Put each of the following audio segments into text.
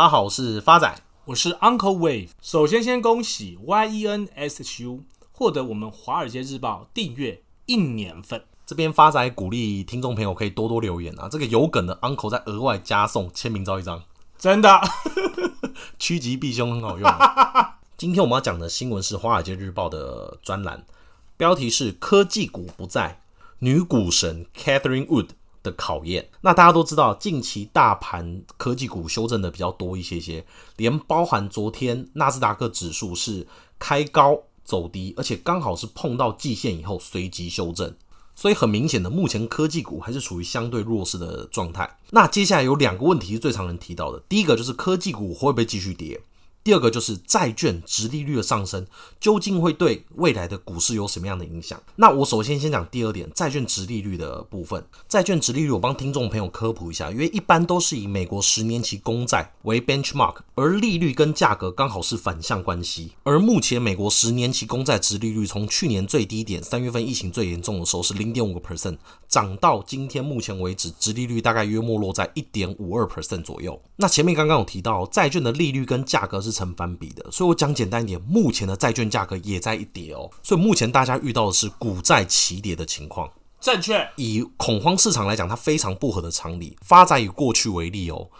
大家好，我是发仔，我是 Uncle Wave。首先，先恭喜 YENSHU 获得我们《华尔街日报》订阅一年份。这边发仔鼓励听众朋友可以多多留言啊，这个有梗的 Uncle 再额外加送签名照一张，真的，趋吉避凶很好用啊。今天我们要讲的新闻是《华尔街日报》的专栏，标题是“科技股不在女股神 Catherine Wood”。的考验。那大家都知道，近期大盘科技股修正的比较多一些些，连包含昨天纳斯达克指数是开高走低，而且刚好是碰到季线以后随即修正，所以很明显的，目前科技股还是处于相对弱势的状态。那接下来有两个问题是最常人提到的，第一个就是科技股会不会继续跌？第二个就是债券殖利率的上升，究竟会对未来的股市有什么样的影响？那我首先先讲第二点，债券殖利率的部分。债券殖利率，我帮听众朋友科普一下，因为一般都是以美国十年期公债为 benchmark，而利率跟价格刚好是反向关系。而目前美国十年期公债殖利率从去年最低点三月份疫情最严重的时候是零点五个 percent，涨到今天目前为止，殖利率大概约莫落在一点五二 percent 左右。那前面刚刚有提到，债券的利率跟价格是成反比的，所以我讲简单一点，目前的债券价格也在一跌哦，所以目前大家遇到的是股债齐跌的情况。正确，以恐慌市场来讲，它非常不合的常理。发展以过去为例哦，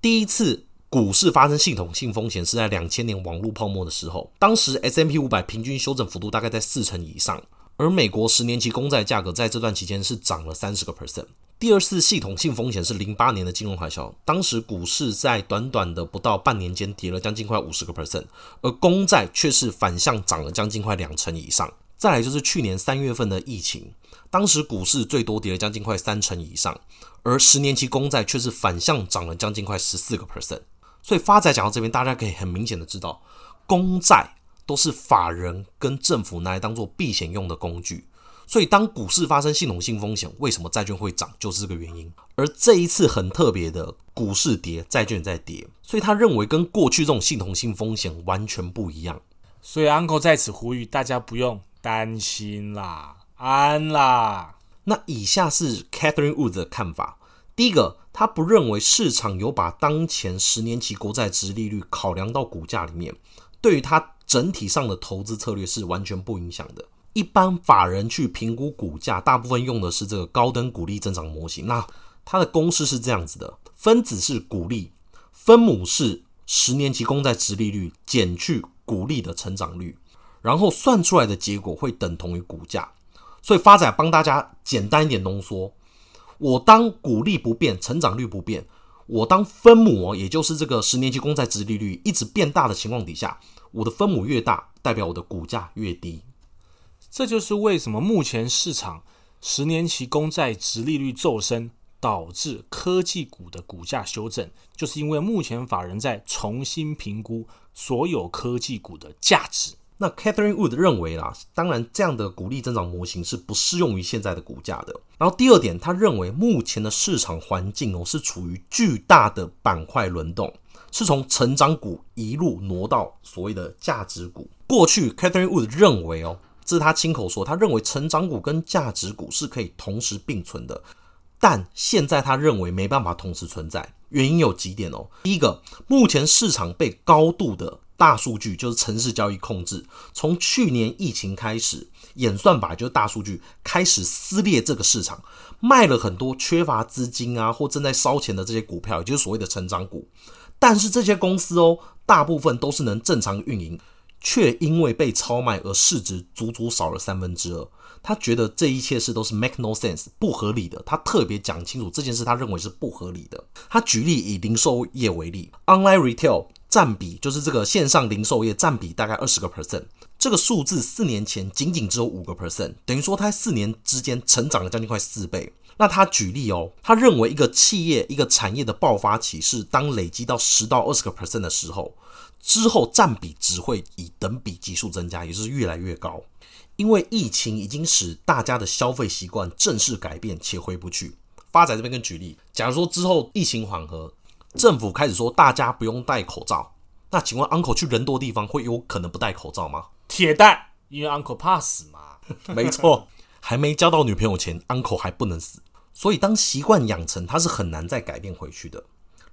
第一次股市发生系统性风险是在两千年网络泡沫的时候，当时 S M P 五百平均修正幅度大概在四成以上，而美国十年期公债价格在这段期间是涨了三十个 percent。第二次系统性风险是零八年的金融海啸，当时股市在短短的不到半年间跌了将近快五十个 percent，而公债却是反向涨了将近快两成以上。再来就是去年三月份的疫情，当时股市最多跌了将近快三成以上，而十年期公债却是反向涨了将近快十四个 percent。所以发仔讲到这边，大家可以很明显的知道，公债都是法人跟政府拿来当做避险用的工具。所以，当股市发生系统性风险，为什么债券会涨，就是这个原因。而这一次很特别的，股市跌，债券在跌，所以他认为跟过去这种系统性风险完全不一样。所以，Uncle 在此呼吁大家不用担心啦，安啦。那以下是 Catherine Wood 的看法：第一个，他不认为市场有把当前十年期国债值利率考量到股价里面，对于他整体上的投资策略是完全不影响的。一般法人去评估股价，大部分用的是这个高等股利增长模型。那它的公式是这样子的：分子是股利，分母是十年期公债殖利率减去股利的成长率，然后算出来的结果会等同于股价。所以发仔帮大家简单一点浓缩：我当股利不变，成长率不变；我当分母，也就是这个十年期公债殖利率一直变大的情况底下，我的分母越大，代表我的股价越低。这就是为什么目前市场十年期公债殖利率骤升，导致科技股的股价修正，就是因为目前法人在重新评估所有科技股的价值。那 Catherine Wood 认为啦，当然这样的股利增长模型是不适用于现在的股价的。然后第二点，他认为目前的市场环境哦是处于巨大的板块轮动，是从成长股一路挪到所谓的价值股。过去 Catherine Wood 认为哦。这是他亲口说，他认为成长股跟价值股是可以同时并存的，但现在他认为没办法同时存在，原因有几点哦。第一个，目前市场被高度的大数据，就是城市交易控制，从去年疫情开始，演算法就是大数据开始撕裂这个市场，卖了很多缺乏资金啊或正在烧钱的这些股票，也就是所谓的成长股。但是这些公司哦，大部分都是能正常运营。却因为被超卖而市值足足少了三分之二。他觉得这一切事都是 make no sense 不合理的。他特别讲清楚这件事，他认为是不合理的。他举例以零售业为例，online retail 占比就是这个线上零售业占比大概二十个 percent，这个数字四年前仅仅只有五个 percent，等于说它四年之间成长了将近快四倍。那他举例哦，他认为一个企业一个产业的爆发期是当累积到十到二十个 percent 的时候。之后占比只会以等比级数增加，也就是越来越高。因为疫情已经使大家的消费习惯正式改变且回不去。发仔这边跟举例，假如说之后疫情缓和，政府开始说大家不用戴口罩，那请问 Uncle 去人多地方会有可能不戴口罩吗？铁蛋，因为 Uncle 怕死嘛。没错，还没交到女朋友前，Uncle 还不能死。所以当习惯养成，它是很难再改变回去的。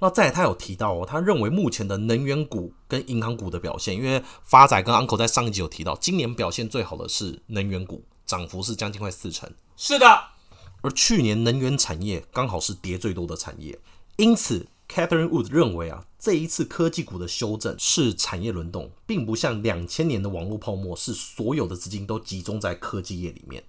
那再来，他有提到哦，他认为目前的能源股跟银行股的表现，因为发仔跟 Uncle 在上一集有提到，今年表现最好的是能源股，涨幅是将近快四成。是的，而去年能源产业刚好是跌最多的产业，因此 Catherine Wood 认为啊，这一次科技股的修正是产业轮动，并不像两千年的网络泡沫，是所有的资金都集中在科技业里面。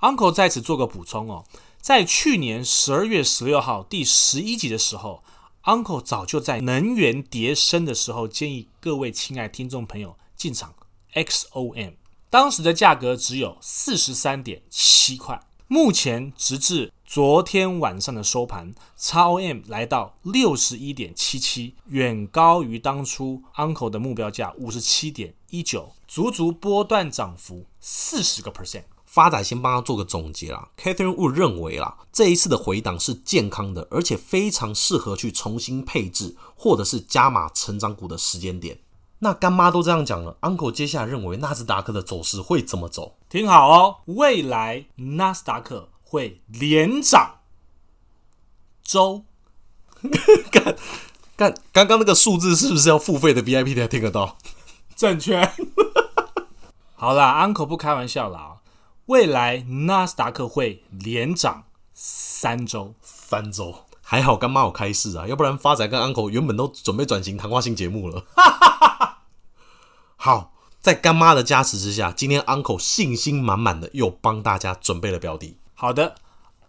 Uncle 在此做个补充哦，在去年十二月十六号第十一集的时候。Uncle 早就在能源跌升的时候，建议各位亲爱听众朋友进场 XOM，当时的价格只有四十三点七块，目前直至昨天晚上的收盘，XOM 来到六十一点七七，远高于当初 Uncle 的目标价五十七点一九，足足波段涨幅四十个 percent。发仔先帮他做个总结啦。Catherine Wood 认为啦，这一次的回档是健康的，而且非常适合去重新配置或者是加码成长股的时间点。那干妈都这样讲了，Uncle 接下来认为纳斯达克的走势会怎么走？听好哦，未来纳斯达克会连涨周。干干，刚刚那个数字是不是要付费的 VIP 才听得到？正确。好啦，Uncle 不开玩笑啦。未来纳斯达克会连涨三周，三周还好，干妈有开市啊，要不然发仔跟 Uncle 原本都准备转型谈话性节目了。好，在干妈的加持之下，今天 Uncle 信心满满的又帮大家准备了标的。好的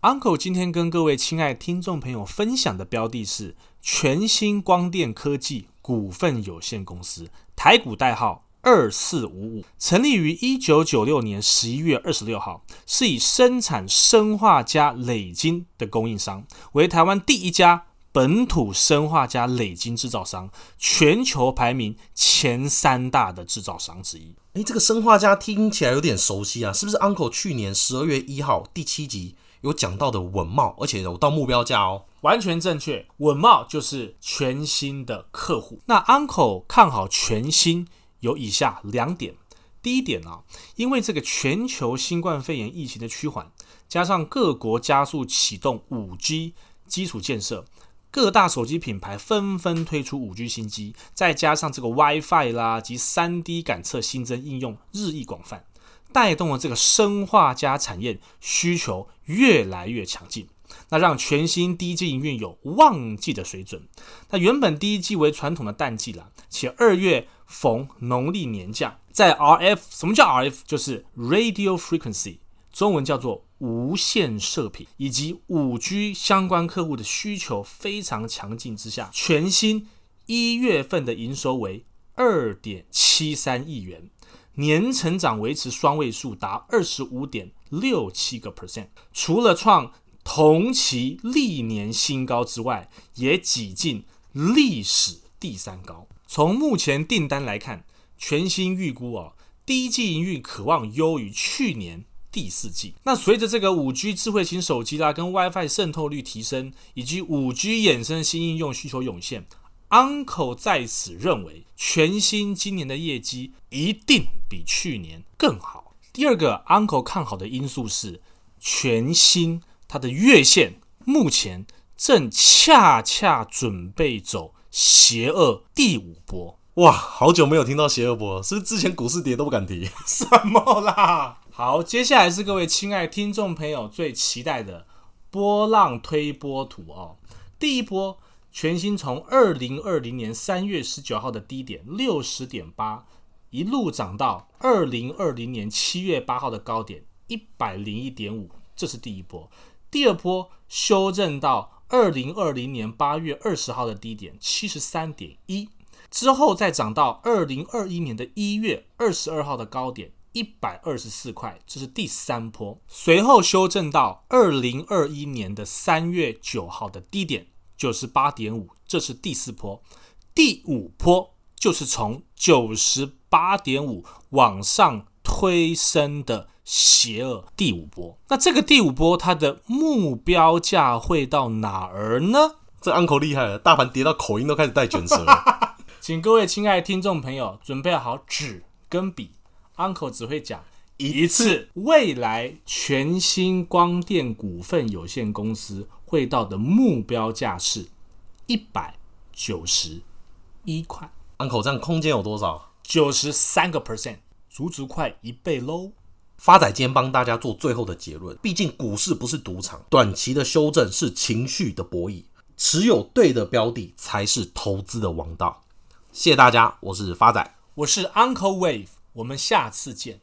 ，Uncle 今天跟各位亲爱听众朋友分享的标的是全新光电科技股份有限公司，台股代号。二四五五成立于一九九六年十一月二十六号，是以生产生化加磊金的供应商，为台湾第一家本土生化加磊金制造商，全球排名前三大的制造商之一。诶，这个生化镓听起来有点熟悉啊，是不是？Uncle 去年十二月一号第七集有讲到的稳懋，而且有到目标价哦，完全正确。稳懋就是全新的客户，那 Uncle 看好全新。有以下两点，第一点啊，因为这个全球新冠肺炎疫情的趋缓，加上各国加速启动五 G 基础建设，各大手机品牌纷纷推出五 G 新机，再加上这个 WiFi 啦及三 D 感测新增应用日益广泛，带动了这个生化加产业需求越来越强劲。那让全新第一季营运有旺季的水准。那原本第一季为传统的淡季啦，且二月逢农历年假，在 RF 什么叫 RF？就是 Radio Frequency，中文叫做无线射频，以及五 G 相关客户的需求非常强劲之下，全新一月份的营收为二点七三亿元，年成长维持双位数，达二十五点六七个 percent。除了创同期历年新高之外，也挤进历史第三高。从目前订单来看，全新预估哦，第一季营运可望优于去年第四季。那随着这个五 G 智慧型手机啦，跟 WiFi 渗透率提升，以及五 G 衍生新应用需求涌现，Uncle 在此认为，全新今年的业绩一定比去年更好。第二个 Uncle 看好的因素是全新。它的月线目前正恰恰准备走邪恶第五波，哇！好久没有听到邪恶波，是不是之前股市跌都不敢提？什么啦？好，接下来是各位亲爱听众朋友最期待的波浪推波图哦。第一波，全新从二零二零年三月十九号的低点六十点八，一路涨到二零二零年七月八号的高点一百零一点五，这是第一波。第二波修正到二零二零年八月二十号的低点七十三点一，之后再涨到二零二一年的一月二十二号的高点一百二十四块，这是第三波。随后修正到二零二一年的三月九号的低点九十八点五，这是第四波。第五波就是从九十八点五往上推升的。邪恶第五波，那这个第五波它的目标价会到哪儿呢？这 Uncle 厉害了，大盘跌到口音都开始带卷舌了。请各位亲爱的听众朋友准备好纸跟笔，Uncle 只会讲一次。未来全新光电股份有限公司会到的目标价是一百九十一块。Uncle，这样空间有多少？九十三个 percent，足足快一倍喽。发仔今天帮大家做最后的结论，毕竟股市不是赌场，短期的修正是情绪的博弈，持有对的标的才是投资的王道。谢谢大家，我是发仔，我是 Uncle Wave，我们下次见。